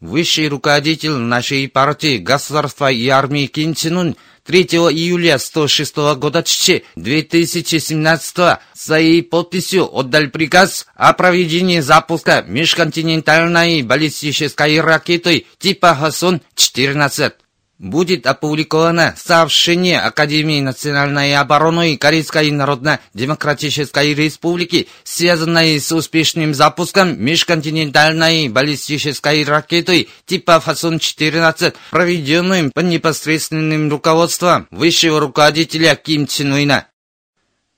Высший руководитель нашей партии, государства и армии Ким Чен Ун 3 июля 106 года 2017 своей подписью отдал приказ о проведении запуска межконтинентальной баллистической ракеты типа Хасон-14 будет опубликовано сообщение Академии национальной обороны Корейской Народно-Демократической Республики, связанное с успешным запуском межконтинентальной баллистической ракеты типа Фасон-14, проведенным под непосредственным руководством высшего руководителя Ким Чен Уина.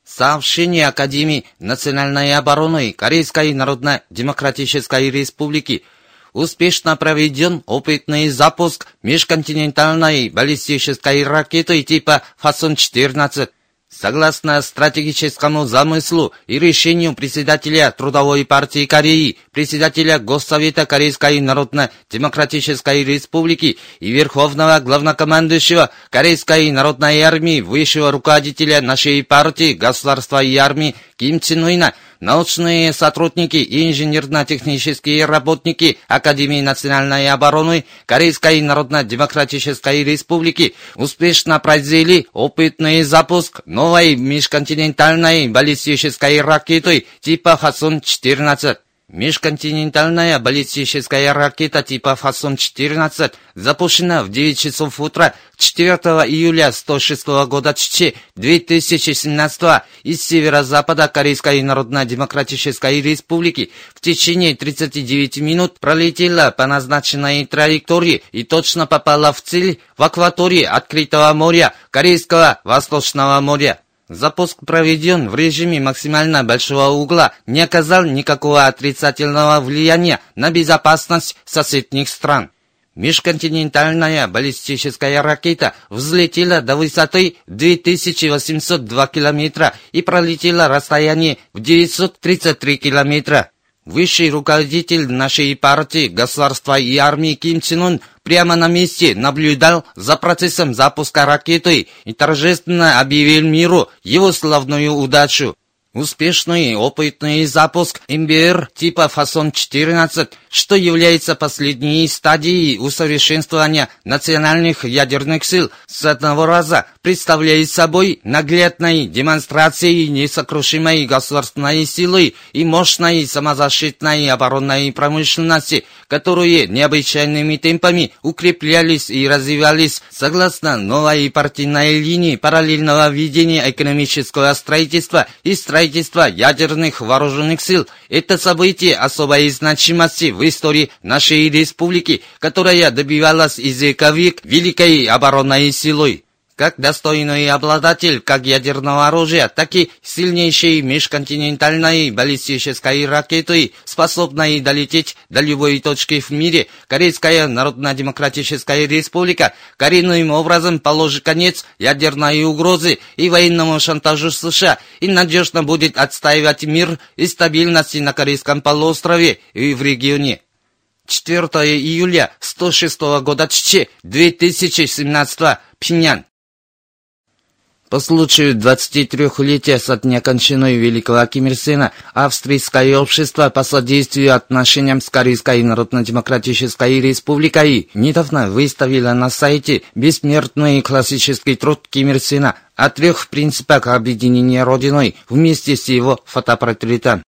Сообщение Академии национальной обороны Корейской Народно-Демократической Республики – успешно проведен опытный запуск межконтинентальной баллистической ракеты типа «Фасон-14». Согласно стратегическому замыслу и решению председателя Трудовой партии Кореи, председателя Госсовета Корейской Народно-Демократической Республики и Верховного Главнокомандующего Корейской Народной Армии, высшего руководителя нашей партии, государства и армии Ким Чен Уина – научные сотрудники и инженерно-технические работники Академии национальной обороны Корейской Народно-Демократической Республики успешно произвели опытный запуск новой межконтинентальной баллистической ракеты типа Хасон-14. Межконтинентальная баллистическая ракета типа «Фасон-14» запущена в 9 часов утра 4 июля 106 года ЧЧ 2017 из северо-запада Корейской Народно-Демократической Республики в течение 39 минут пролетела по назначенной траектории и точно попала в цель в акватории открытого моря Корейского Восточного моря. Запуск проведен в режиме максимально большого угла, не оказал никакого отрицательного влияния на безопасность соседних стран. Межконтинентальная баллистическая ракета взлетела до высоты 2802 километра и пролетела расстояние в 933 километра. Высший руководитель нашей партии, государства и армии Ким Чен Ун прямо на месте наблюдал за процессом запуска ракеты и торжественно объявил миру его славную удачу. Успешный опытный запуск МБР типа Фасон-14, что является последней стадией усовершенствования национальных ядерных сил, с одного раза представляет собой наглядной демонстрацией несокрушимой государственной силы и мощной самозащитной оборонной промышленности, которые необычайными темпами укреплялись и развивались согласно новой партийной линии параллельного ведения экономического строительства и строительства ядерных вооруженных сил – это событие особой значимости в истории нашей республики, которая добивалась из вековик великой оборонной силой как достойный обладатель как ядерного оружия, так и сильнейшей межконтинентальной баллистической ракеты, способной долететь до любой точки в мире, Корейская Народно-Демократическая Республика коренным образом положит конец ядерной угрозе и военному шантажу США и надежно будет отстаивать мир и стабильность на Корейском полуострове и в регионе. 4 июля 106 года ЧЧ 2017 Пхеньян. По случаю 23-летия со дня кончины великого Ким Ир Сена, Австрийское общество по содействию отношениям с Корейской Народно-Демократической Республикой недавно выставило на сайте бессмертный классический труд Ким Ир Сена о трех принципах объединения Родиной вместе с его фотопортретом.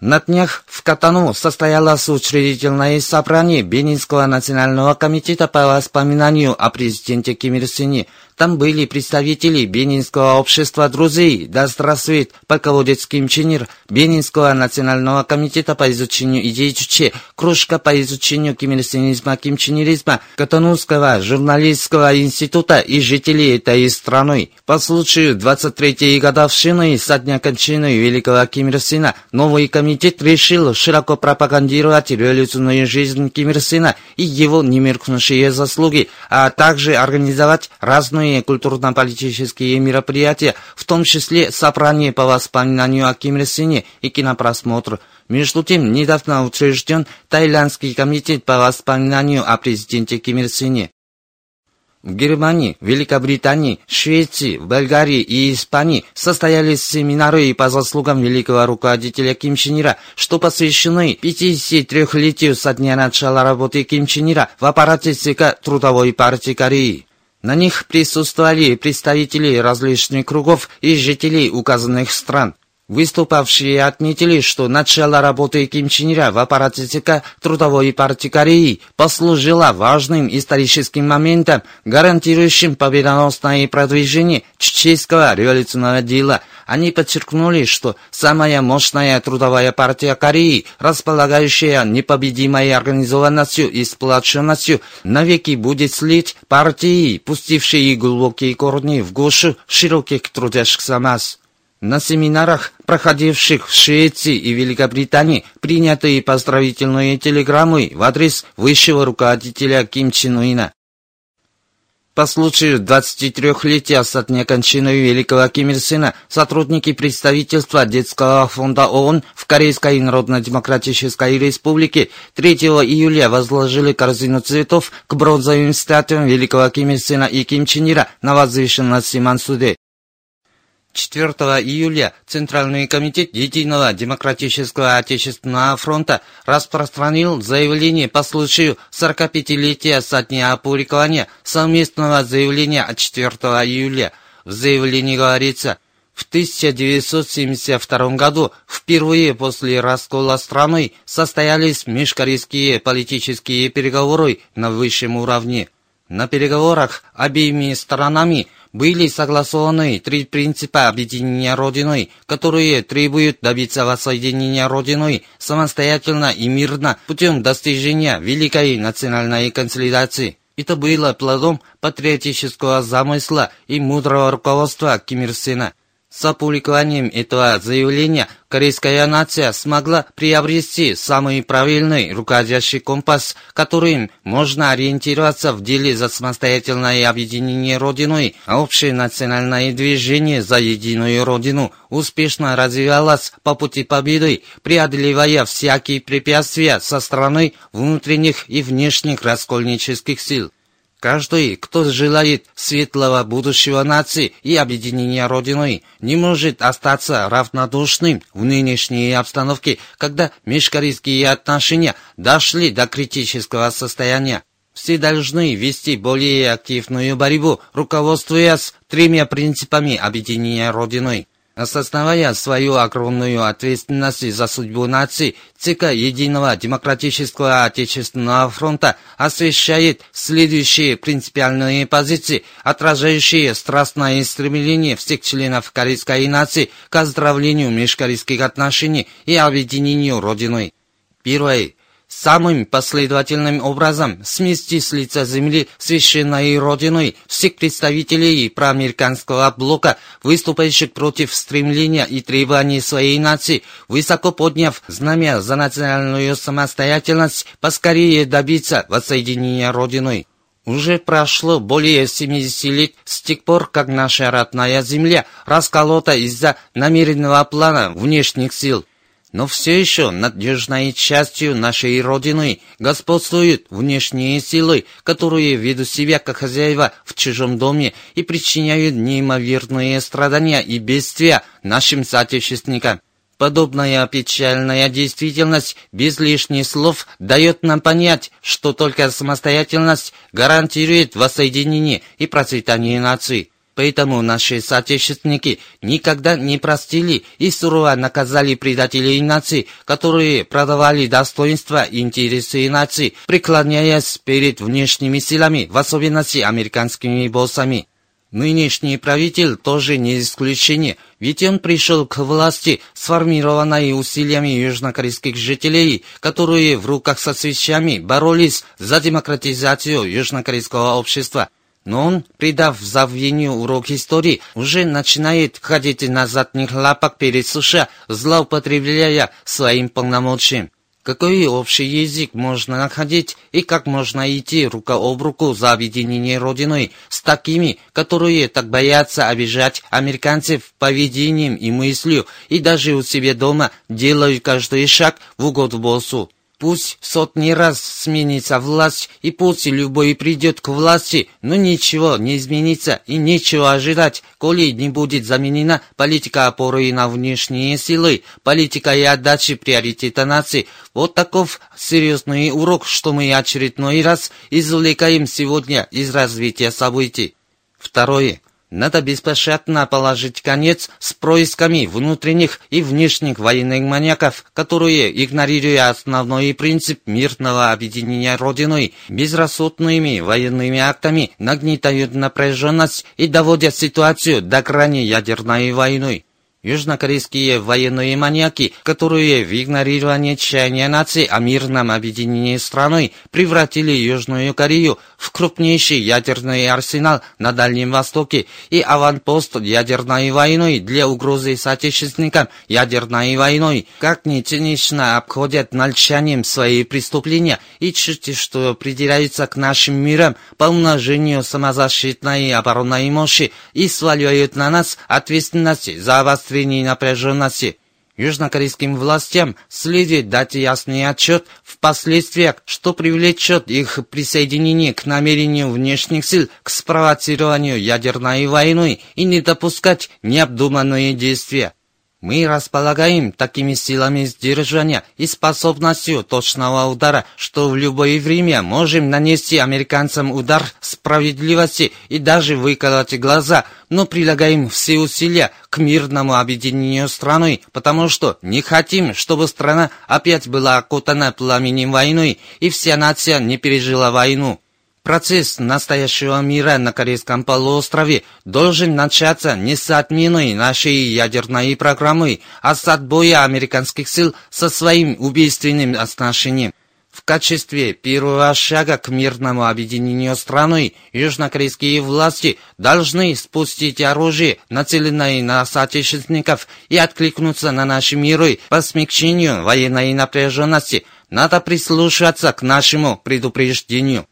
На днях в Катану состоялось учредительное собрание Бенинского национального комитета по воспоминанию о президенте Ким Ир Сене – там были представители Бенинского общества друзей, да здравствует полководец Ким Чен Бенинского национального комитета по изучению идей Чуче, кружка по изучению кимирсинизма, кимченеризма, Катанузского журналистского института и жителей этой страны. По случаю 23-й годовщины со дня кончины великого Ким новый комитет решил широко пропагандировать революционную жизнь Ким и его немеркнувшие заслуги, а также организовать разные различные культурно-политические мероприятия, в том числе собрание по воспоминанию о Ким Ир Сене и кинопросмотр. Между тем, недавно учрежден Таиландский комитет по воспоминанию о президенте Ким Ир Сене. В Германии, Великобритании, Швеции, Болгарии и Испании состоялись семинары по заслугам великого руководителя Ким Чен Ира, что посвящены 53-летию со дня начала работы Ким Чен Ира в аппарате ЦК Трудовой партии Кореи. На них присутствовали представители различных кругов и жителей указанных стран. Выступавшие отметили, что начало работы Ким Чен Ира в аппарате ЦК Трудовой партии Кореи послужило важным историческим моментом, гарантирующим победоносное продвижение чеченского революционного дела. Они подчеркнули, что самая мощная трудовая партия Кореи, располагающая непобедимой организованностью и сплоченностью, навеки будет слить партии, пустившие глубокие корни в гушу широких трудящихся масс. На семинарах, проходивших в Швеции и Великобритании, приняты поздравительные телеграммы в адрес высшего руководителя Ким Чен Уина. По случаю 23-летия со дня кончины великого Ким Ир Сена сотрудники представительства Детского фонда ООН в Корейской Народно-Демократической Республике 3 июля возложили корзину цветов к бронзовым статуям великого Ким Ир Сена и Ким Чен Ира на возвышенности Мансуде. 4 июля Центральный комитет Единого Демократического Отечественного фронта распространил заявление по случаю 45-летия со дня опубликования совместного заявления от 4 июля. В заявлении говорится, в 1972 году впервые после раскола страны состоялись межкорейские политические переговоры на высшем уровне. На переговорах обеими сторонами – были согласованы три принципа объединения Родиной, которые требуют добиться воссоединения Родиной самостоятельно и мирно путем достижения великой национальной консолидации. Это было плодом патриотического замысла и мудрого руководства Ким Ир Сена – с опубликованием этого заявления корейская нация смогла приобрести самый правильный руководящий компас, которым можно ориентироваться в деле за самостоятельное объединение Родиной, а общее национальное движение за единую Родину успешно развивалось по пути победы, преодолевая всякие препятствия со стороны внутренних и внешних раскольнических сил. Каждый, кто желает светлого будущего нации и объединения Родиной, не может остаться равнодушным в нынешней обстановке, когда межкорейские отношения дошли до критического состояния. Все должны вести более активную борьбу, руководствуясь тремя принципами объединения Родиной. Осознавая свою огромную ответственность за судьбу нации, ЦК Единого Демократического Отечественного фронта освещает следующие принципиальные позиции, отражающие страстное стремление всех членов корейской нации к оздоровлению межкорейских отношений и объединению Родиной. Первое самым последовательным образом смести с лица земли священной родиной всех представителей проамериканского блока, выступающих против стремления и требований своей нации, высоко подняв знамя за национальную самостоятельность, поскорее добиться воссоединения родиной. Уже прошло более 70 лет с тех пор, как наша родная земля расколота из-за намеренного плана внешних сил – но все еще надежной частью нашей Родины господствуют внешние силы, которые ведут себя как хозяева в чужом доме и причиняют неимоверные страдания и бедствия нашим соотечественникам. Подобная печальная действительность без лишних слов дает нам понять, что только самостоятельность гарантирует воссоединение и процветание нации. Поэтому наши соотечественники никогда не простили и сурово наказали предателей нации, которые продавали достоинства и интересы нации, преклоняясь перед внешними силами, в особенности американскими боссами. Нынешний правитель тоже не исключение, ведь он пришел к власти, сформированной усилиями южнокорейских жителей, которые в руках со свечами боролись за демократизацию южнокорейского общества. Но он, придав забвению урок истории, уже начинает ходить на задних лапах перед США, злоупотребляя своим полномочием. какой общий язык можно находить и как можно идти рука об руку за объединение Родиной с такими, которые так боятся обижать американцев поведением и мыслью, и даже у себя дома делают каждый шаг в угоду боссу. Пусть сотни раз сменится власть, и пусть любой придет к власти, но ничего не изменится и нечего ожидать, коли не будет заменена политика опоры на внешние силы, политика и отдачи приоритета нации. Вот таков серьезный урок, что мы очередной раз извлекаем сегодня из развития событий. Второе. Надо беспощадно положить конец с происками внутренних и внешних военных маньяков, которые, игнорируя основной принцип мирного объединения Родиной, безрассудными военными актами нагнетают напряженность и доводят ситуацию до грани ядерной войны. Южнокорейские военные маньяки, которые в игнорировании чаяния нации о мирном объединении страной превратили Южную Корею в крупнейший ядерный арсенал на Дальнем Востоке и аванпост ядерной войной для угрозы соотечественникам ядерной войной, как ни цинично обходят молчанием свои преступления и чуть что придираются к нашим мирам по умножению самозащитной и оборонной мощи и сваливают на нас ответственность за обострение обострении напряженности. Южнокорейским властям следует дать ясный отчет в последствиях, что привлечет их присоединение к намерению внешних сил к спровоцированию ядерной войны и не допускать необдуманные действия. Мы располагаем такими силами сдержания и способностью точного удара, что в любое время можем нанести американцам удар справедливости и даже выколоть глаза, но прилагаем все усилия к мирному объединению страны, потому что не хотим, чтобы страна опять была окутана пламенем войны и вся нация не пережила войну. Процесс настоящего мира на Корейском полуострове должен начаться не с отмены нашей ядерной программы, а с отбоя американских сил со своим убийственным отношением. В качестве первого шага к мирному объединению страны южнокорейские власти должны спустить оружие, нацеленное на соотечественников, и откликнуться на наши миры по смягчению военной напряженности. Надо прислушаться к нашему предупреждению.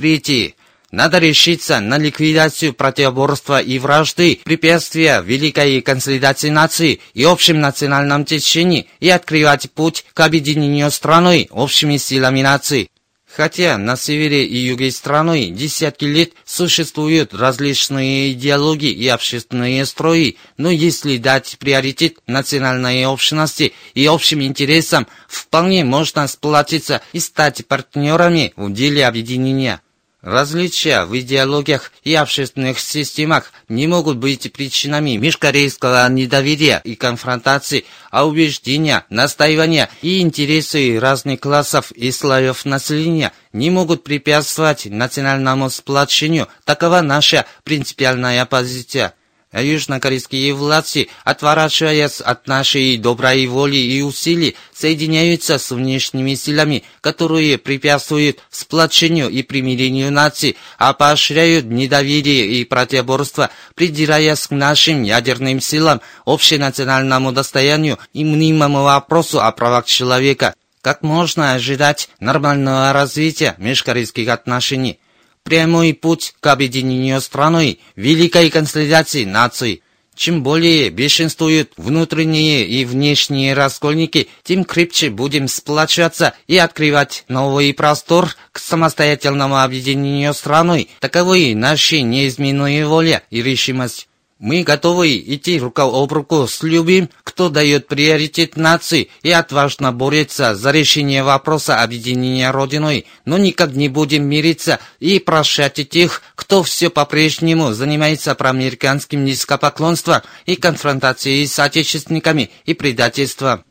Третье. Надо решиться на ликвидацию противоборства и вражды, препятствия великой консолидации нации и общем национальном течении и открывать путь к объединению страной общими силами нации. Хотя на севере и юге страны десятки лет существуют различные идеологии и общественные строи, но если дать приоритет национальной общности и общим интересам, вполне можно сплотиться и стать партнерами в деле объединения. Различия в идеологиях и общественных системах не могут быть причинами межкорейского недоверия и конфронтации, а убеждения, настаивания и интересы разных классов и слоев населения не могут препятствовать национальному сплочению. Такова наша принципиальная позиция южнокорейские власти, отворачиваясь от нашей доброй воли и усилий, соединяются с внешними силами, которые препятствуют сплочению и примирению наций, а поощряют недоверие и противоборство, придираясь к нашим ядерным силам, общенациональному достоянию и мнимому вопросу о правах человека. Как можно ожидать нормального развития межкорейских отношений? Прямой путь к объединению страны, великой консолидации наций. Чем более бешенствуют внутренние и внешние раскольники, тем крепче будем сплачиваться и открывать новый простор к самостоятельному объединению страны. Таковы наши неизменные воля и решимость. Мы готовы идти рука об руку с любым, кто дает приоритет нации и отважно борется за решение вопроса объединения Родиной, но никак не будем мириться и прощать тех, кто все по-прежнему занимается проамериканским низкопоклонством и конфронтацией с отечественниками и предательством.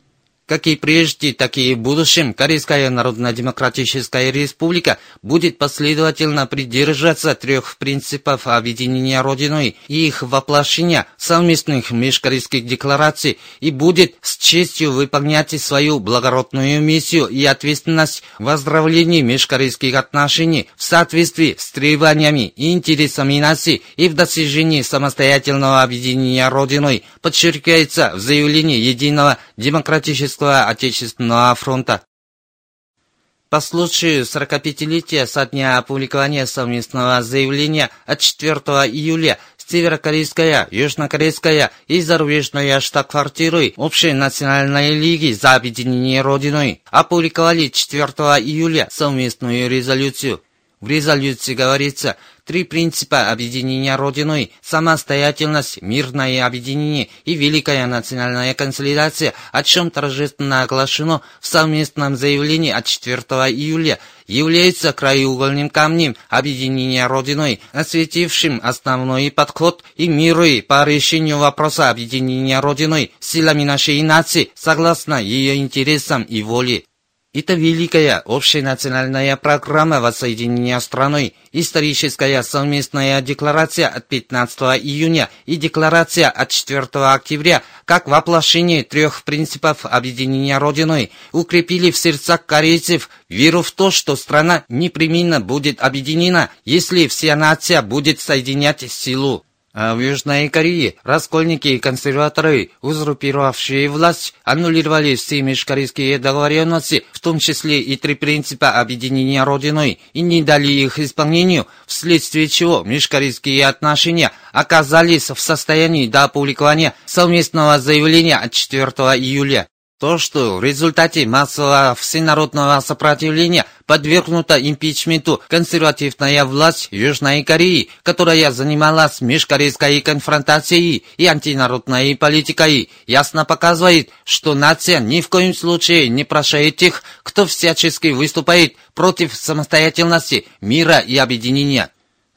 Как и прежде, так и в будущем Корейская Народно-Демократическая Республика будет последовательно придерживаться трех принципов объединения Родиной и их воплощения совместных межкорейских деклараций и будет с честью выполнять свою благородную миссию и ответственность в оздоровлении межкорейских отношений в соответствии с требованиями и интересами нации и в достижении самостоятельного объединения Родиной, подчеркивается в заявлении Единого демократического Отечественного фронта По случаю 45-летия со дня опубликования совместного заявления от 4 июля Северокорейская, Южнокорейская и зарубежная штаб-квартиры Общей национальной лиги за объединение Родиной опубликовали 4 июля совместную резолюцию. В резолюции говорится, три принципа объединения Родиной – самостоятельность, мирное объединение и великая национальная консолидация, о чем торжественно оглашено в совместном заявлении от 4 июля, является краеугольным камнем объединения Родиной, осветившим основной подход и миры по решению вопроса объединения Родиной силами нашей нации согласно ее интересам и воле. Это великая общенациональная программа воссоединения страной, историческая совместная декларация от 15 июня и декларация от 4 октября, как воплощение трех принципов объединения Родиной, укрепили в сердцах корейцев веру в то, что страна непременно будет объединена, если вся нация будет соединять силу. А в Южной Корее раскольники и консерваторы, узурпировавшие власть, аннулировали все межкорейские договоренности, в том числе и три принципа объединения Родиной, и не дали их исполнению, вследствие чего межкорейские отношения оказались в состоянии до опубликования совместного заявления от 4 июля. То, что в результате массового всенародного сопротивления подвергнута импичменту консервативная власть Южной Кореи, которая занималась межкорейской конфронтацией и антинародной политикой, ясно показывает, что нация ни в коем случае не прощает тех, кто всячески выступает против самостоятельности, мира и объединения.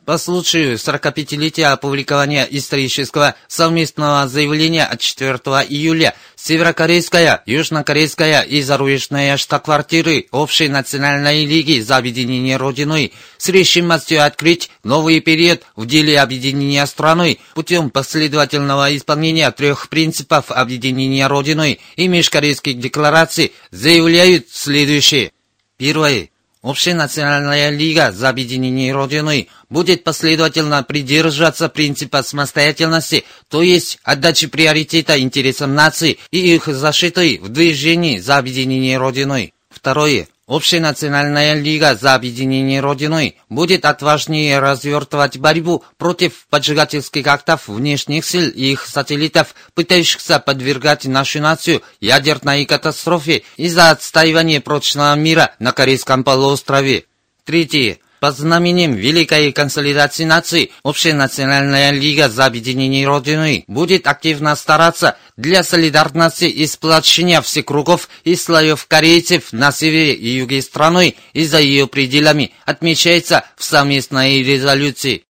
По случаю 45-летия опубликования исторического совместного заявления от 4 июля Северокорейская, Южнокорейская и зарубежная штаб-квартиры Общей национальной лиги за объединение Родиной с решимостью открыть новый период в деле объединения страной путем последовательного исполнения трех принципов объединения Родиной и межкорейских деклараций заявляют следующее. Первое. Общенациональная лига за объединение Родины будет последовательно придерживаться принципа самостоятельности, то есть отдачи приоритета интересам нации и их защиты в движении за объединение Родины. Второе. Общенациональная лига за объединение Родиной будет отважнее развертывать борьбу против поджигательских актов внешних сил и их сателлитов, пытающихся подвергать нашу нацию ядерной катастрофе из-за отстаивания прочного мира на Корейском полуострове. Третье. Под знаменем Великой консолидации наций Общенациональная лига за объединение Родины будет активно стараться для солидарности и сплочения всех кругов и слоев корейцев на севере и юге страны и за ее пределами, отмечается в совместной резолюции.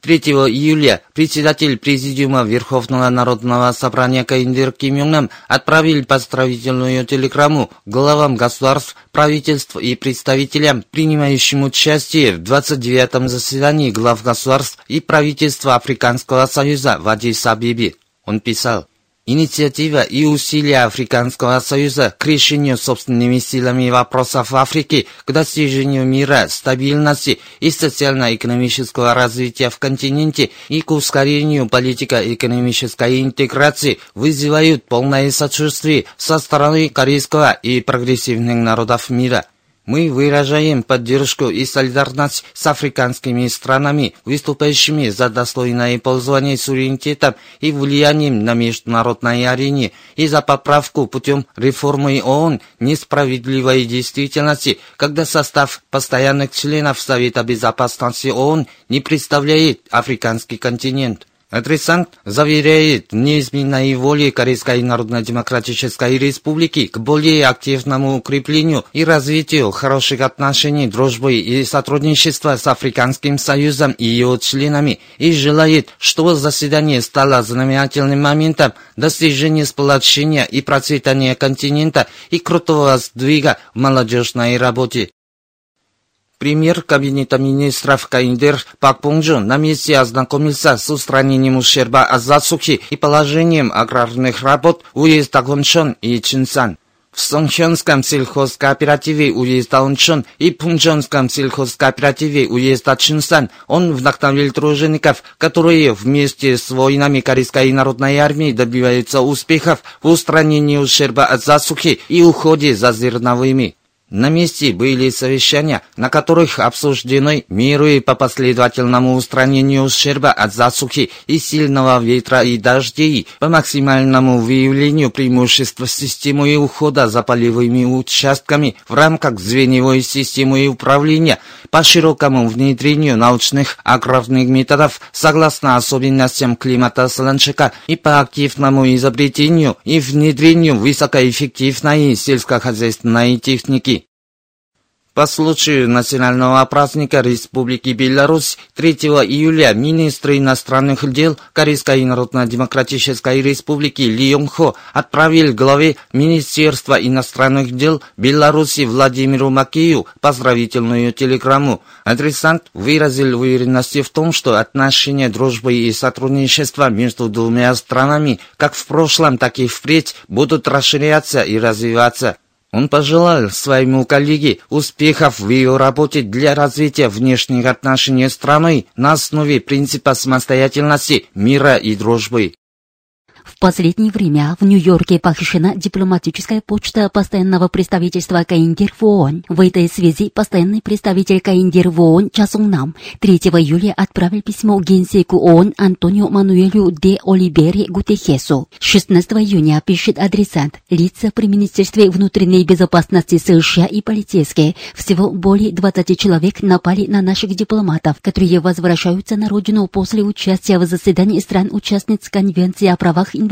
3 июля председатель Президиума Верховного Народного Собрания Каиндер Ким Юн Нам отправил поздравительную телеграмму главам государств, правительств и представителям, принимающим участие в 29-м заседании глав государств и правительства Африканского Союза в Адис-Абебе. Он писал, Инициатива и усилия Африканского Союза к решению собственными силами вопросов Африки, к достижению мира, стабильности и социально-экономического развития в континенте и к ускорению политико-экономической интеграции вызывают полное сочувствие со стороны корейского и прогрессивных народов мира. Мы выражаем поддержку и солидарность с африканскими странами, выступающими за достойное пользование суверенитетом и влиянием на международной арене, и за поправку путем реформы ООН несправедливой действительности, когда состав постоянных членов Совета Безопасности ООН не представляет африканский континент. Адресант заверяет неизменной воле Корейской Народно-Демократической Республики к более активному укреплению и развитию хороших отношений, дружбы и сотрудничества с Африканским Союзом и его членами и желает, чтобы заседание стало знаменательным моментом достижения сплочения и процветания континента и крутого сдвига в молодежной работе. Премьер Кабинета министров Каиндер Пак Пунджун на месте ознакомился с устранением ущерба от засухи и положением аграрных работ уезда Гоншон и Чинсан. В Сонхёнском сельхозкооперативе уезда Ончон и Пунчонском сельхозкооперативе уезда Чинсан он вдохновил тружеников, которые вместе с воинами Корейской народной армии добиваются успехов в устранении ущерба от засухи и уходе за зерновыми. На месте были совещания, на которых обсуждены меры по последовательному устранению ущерба от засухи и сильного ветра и дождей, по максимальному выявлению преимуществ системы ухода за полевыми участками в рамках звеневой системы управления, по широкому внедрению научных аграрных методов согласно особенностям климата Солончака и по активному изобретению и внедрению высокоэффективной сельскохозяйственной техники. По случаю национального праздника Республики Беларусь 3 июля министр иностранных дел Корейской Народно-Демократической Республики Ли Йонг-хо отправил главе Министерства иностранных дел Беларуси Владимиру Макею поздравительную телеграмму. Адресант выразил уверенность в том, что отношения дружбы и сотрудничества между двумя странами как в прошлом, так и впредь будут расширяться и развиваться. Он пожелал своему коллеге успехов в ее работе для развития внешних отношений страны на основе принципа самостоятельности, мира и дружбы. Последнее время в Нью-Йорке похищена дипломатическая почта постоянного представительства Каиндир в ООН. В этой связи постоянный представитель Каиндир в ООН Часун Нам 3 июля отправил письмо генсеку ООН Антонио Мануэлю де Оливере Гутехесу. 16 июня пишет адресант. Лица при Министерстве внутренней безопасности США и полицейские. Всего более 20 человек напали на наших дипломатов, которые возвращаются на родину после участия в заседании стран-участниц Конвенции о правах инвалидов,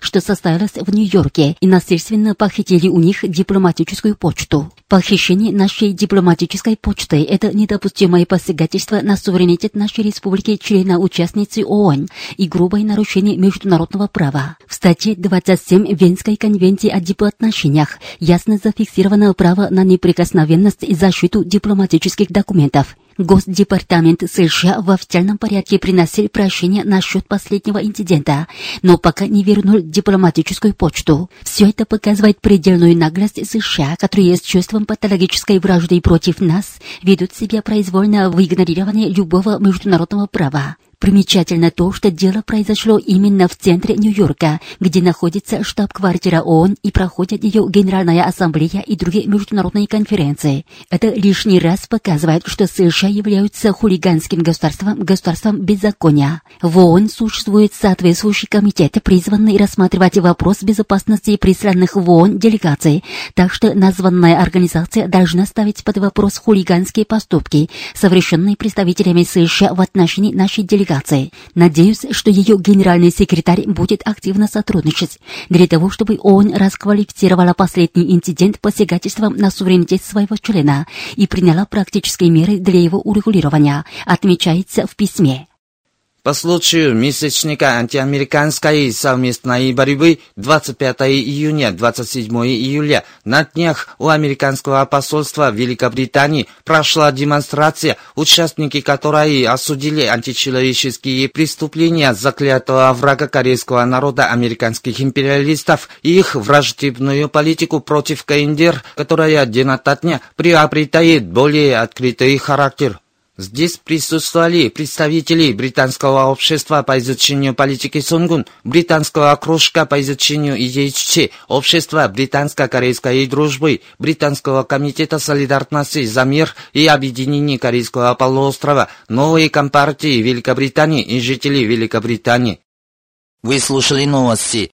что состоялось в Нью-Йорке, и насильственно похитили у них дипломатическую почту. Похищение нашей дипломатической почты – это недопустимое посягательство на суверенитет нашей республики члена-участницы ООН и грубое нарушение международного права. В статье 27 Венской конвенции о дипотношениях ясно зафиксировано право на неприкосновенность и защиту дипломатических документов. Госдепартамент США в официальном порядке приносил прощение насчет последнего инцидента, но пока не вернул дипломатическую почту. Все это показывает предельную наглость США, которые с чувством патологической вражды против нас ведут себя произвольно в игнорировании любого международного права. Примечательно то, что дело произошло именно в центре Нью-Йорка, где находится штаб-квартира ООН и проходит ее Генеральная ассамблея и другие международные конференции. Это лишний раз показывает, что США являются хулиганским государством, государством беззакония. В ООН существует соответствующий комитет, призванный рассматривать вопрос безопасности присланных в ООН делегаций, так что названная организация должна ставить под вопрос хулиганские поступки, совершенные представителями США в отношении нашей делегации делегации. Надеюсь, что ее генеральный секретарь будет активно сотрудничать для того, чтобы ООН расквалифицировала последний инцидент посягательством на суверенитет своего члена и приняла практические меры для его урегулирования, отмечается в письме. По случаю месячника антиамериканской совместной борьбы 25 июня 27 июля на днях у американского посольства Великобритании прошла демонстрация, участники которой осудили античеловеческие преступления заклятого врага корейского народа американских империалистов и их враждебную политику против КНДР, которая день ото дня приобретает более открытый характер. Здесь присутствовали представители британского общества по изучению политики Сунгун, британского кружка по изучению идей Чучи, общества британско-корейской дружбы, британского комитета солидарности за мир и объединение Корейского полуострова, новой компартии Великобритании и жителей Великобритании. Вы слушали новости.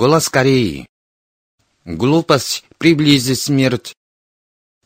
Голос Кореи. Глупость приблизит смерть.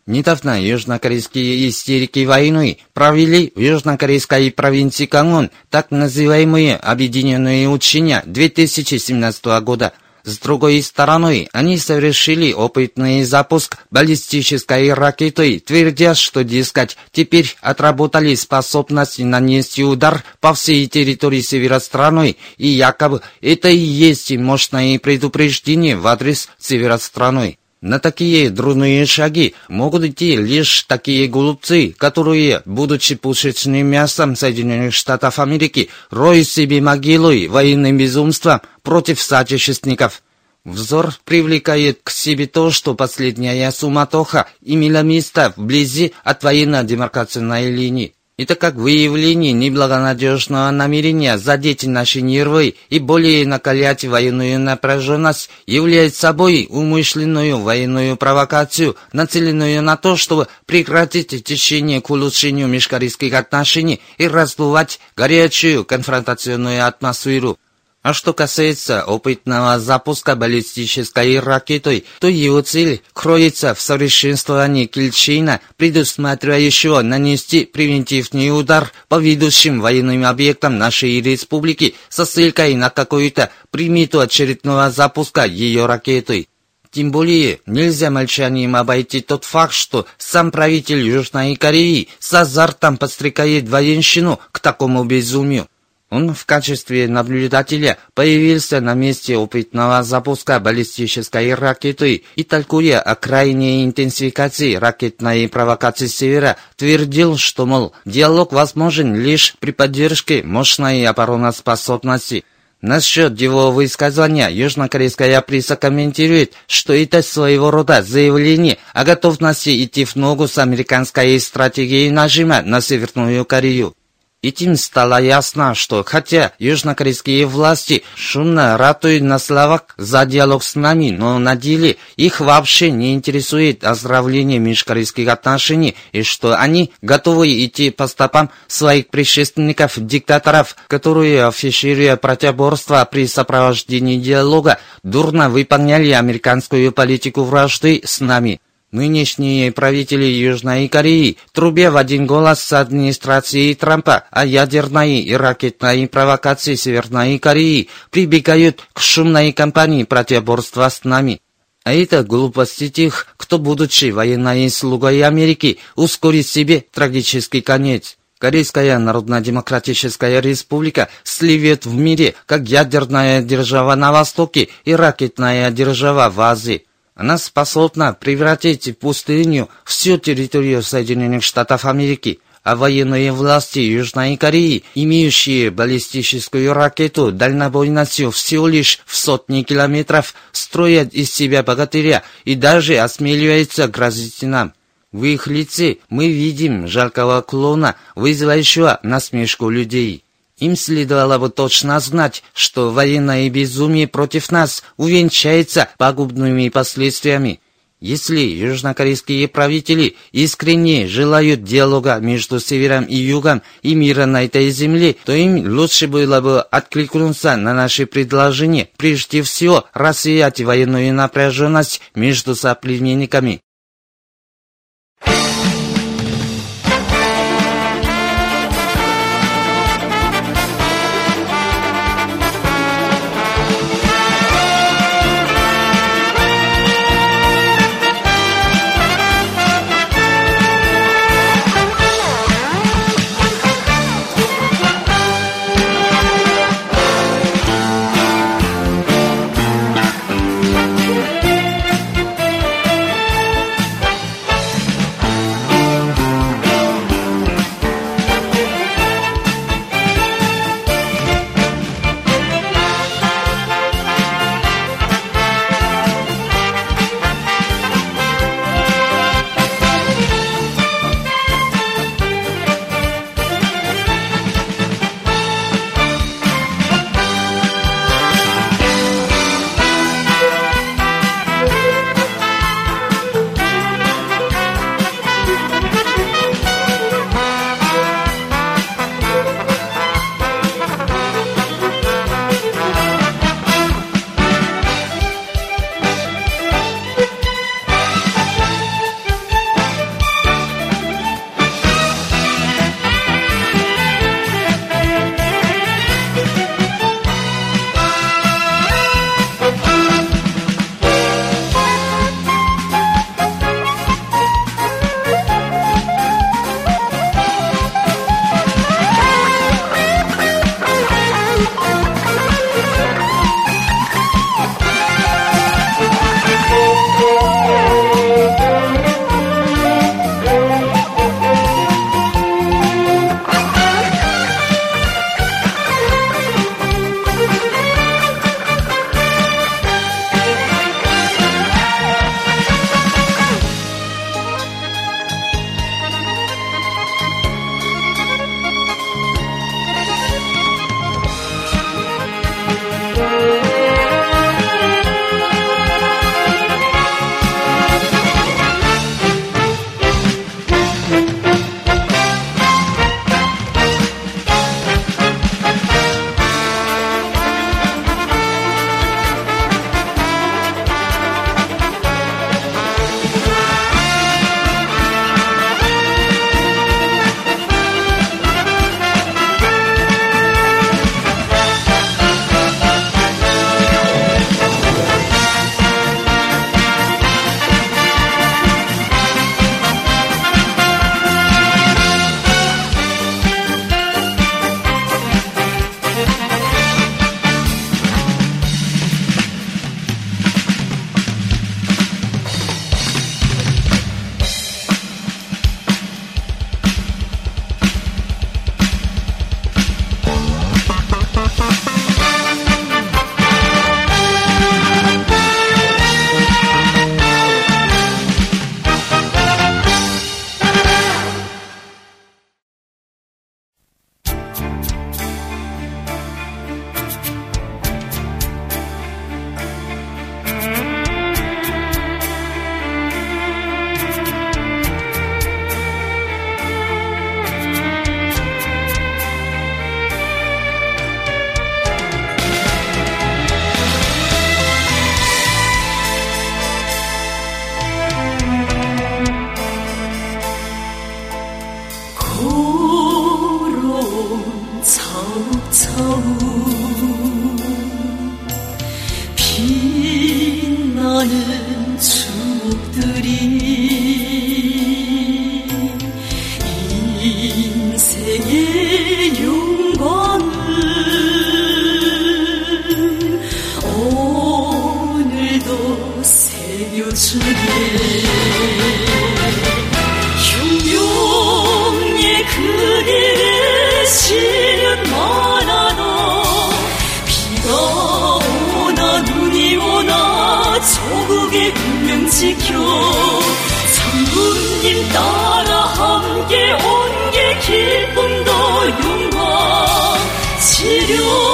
Недавно южнокорейские истерики войны провели в южнокорейской провинции Кангон так называемые объединенные учения 2017 года – с другой стороны, они совершили опытный запуск баллистической ракеты, твердя, что, дескать, теперь отработали способность нанести удар по всей территории севера страны, и якобы это и есть мощное предупреждение в адрес севера страны. На такие дурные шаги могут идти лишь такие глупцы, которые, будучи пушечным мясом Соединенных Штатов Америки, роют себе могилы военным безумством против соотечественников. Взор привлекает к себе то, что последняя суматоха имела место вблизи от военно-демаркационной линии. Это как выявление неблагонадежного намерения задеть наши нервы и более накалять военную напряженность является собой умышленную военную провокацию, нацеленную на то, чтобы прекратить течение к улучшению межкорейских отношений и раздувать горячую конфронтационную атмосферу. А что касается опытного запуска баллистической ракеты, то его цель кроется в совершенствовании Кильчина, предусматривающего нанести превентивный удар по ведущим военным объектам нашей республики со ссылкой на какую-то примиту очередного запуска ее ракеты. Тем более нельзя молчанием обойти тот факт, что сам правитель Южной Кореи с азартом подстрекает военщину к такому безумию. Он в качестве наблюдателя появился на месте опытного запуска баллистической ракеты и, толкуя о крайней интенсификации ракетной провокации севера, твердил, что, мол, диалог возможен лишь при поддержке мощной обороноспособности. Насчет его высказывания южнокорейская пресса комментирует, что это своего рода заявление о готовности идти в ногу с американской стратегией нажима на Северную Корею. Этим стало ясно, что хотя южнокорейские власти шумно ратуют на словах за диалог с нами, но на деле их вообще не интересует оздоровление межкорейских отношений и что они готовы идти по стопам своих предшественников-диктаторов, которые, афишируя противоборство при сопровождении диалога, дурно выполняли американскую политику вражды с нами. Нынешние правители Южной Кореи, трубя в один голос с администрацией Трампа о ядерной и ракетной провокации Северной Кореи, прибегают к шумной кампании противоборства с нами. А это глупости тех, кто, будучи военной слугой Америки, ускорит себе трагический конец. Корейская Народно-Демократическая Республика сливет в мире как ядерная держава на Востоке и ракетная держава в Азии. Она способна превратить в пустыню всю территорию Соединенных Штатов Америки, а военные власти Южной Кореи, имеющие баллистическую ракету дальнобойностью всего лишь в сотни километров, строят из себя богатыря и даже осмеливаются грозить нам. В их лице мы видим жалкого клона, вызывающего насмешку людей. Им следовало бы точно знать, что военное безумие против нас увенчается пагубными последствиями. Если южнокорейские правители искренне желают диалога между севером и югом и мира на этой земле, то им лучше было бы откликнуться на наши предложения, прежде всего рассеять военную напряженность между соплеменниками. 그늘의 시는 나도 비가 오나 눈이 오나 조국의 운명 지켜 성부님 따라 함께 온 게 기쁨도 용과 치료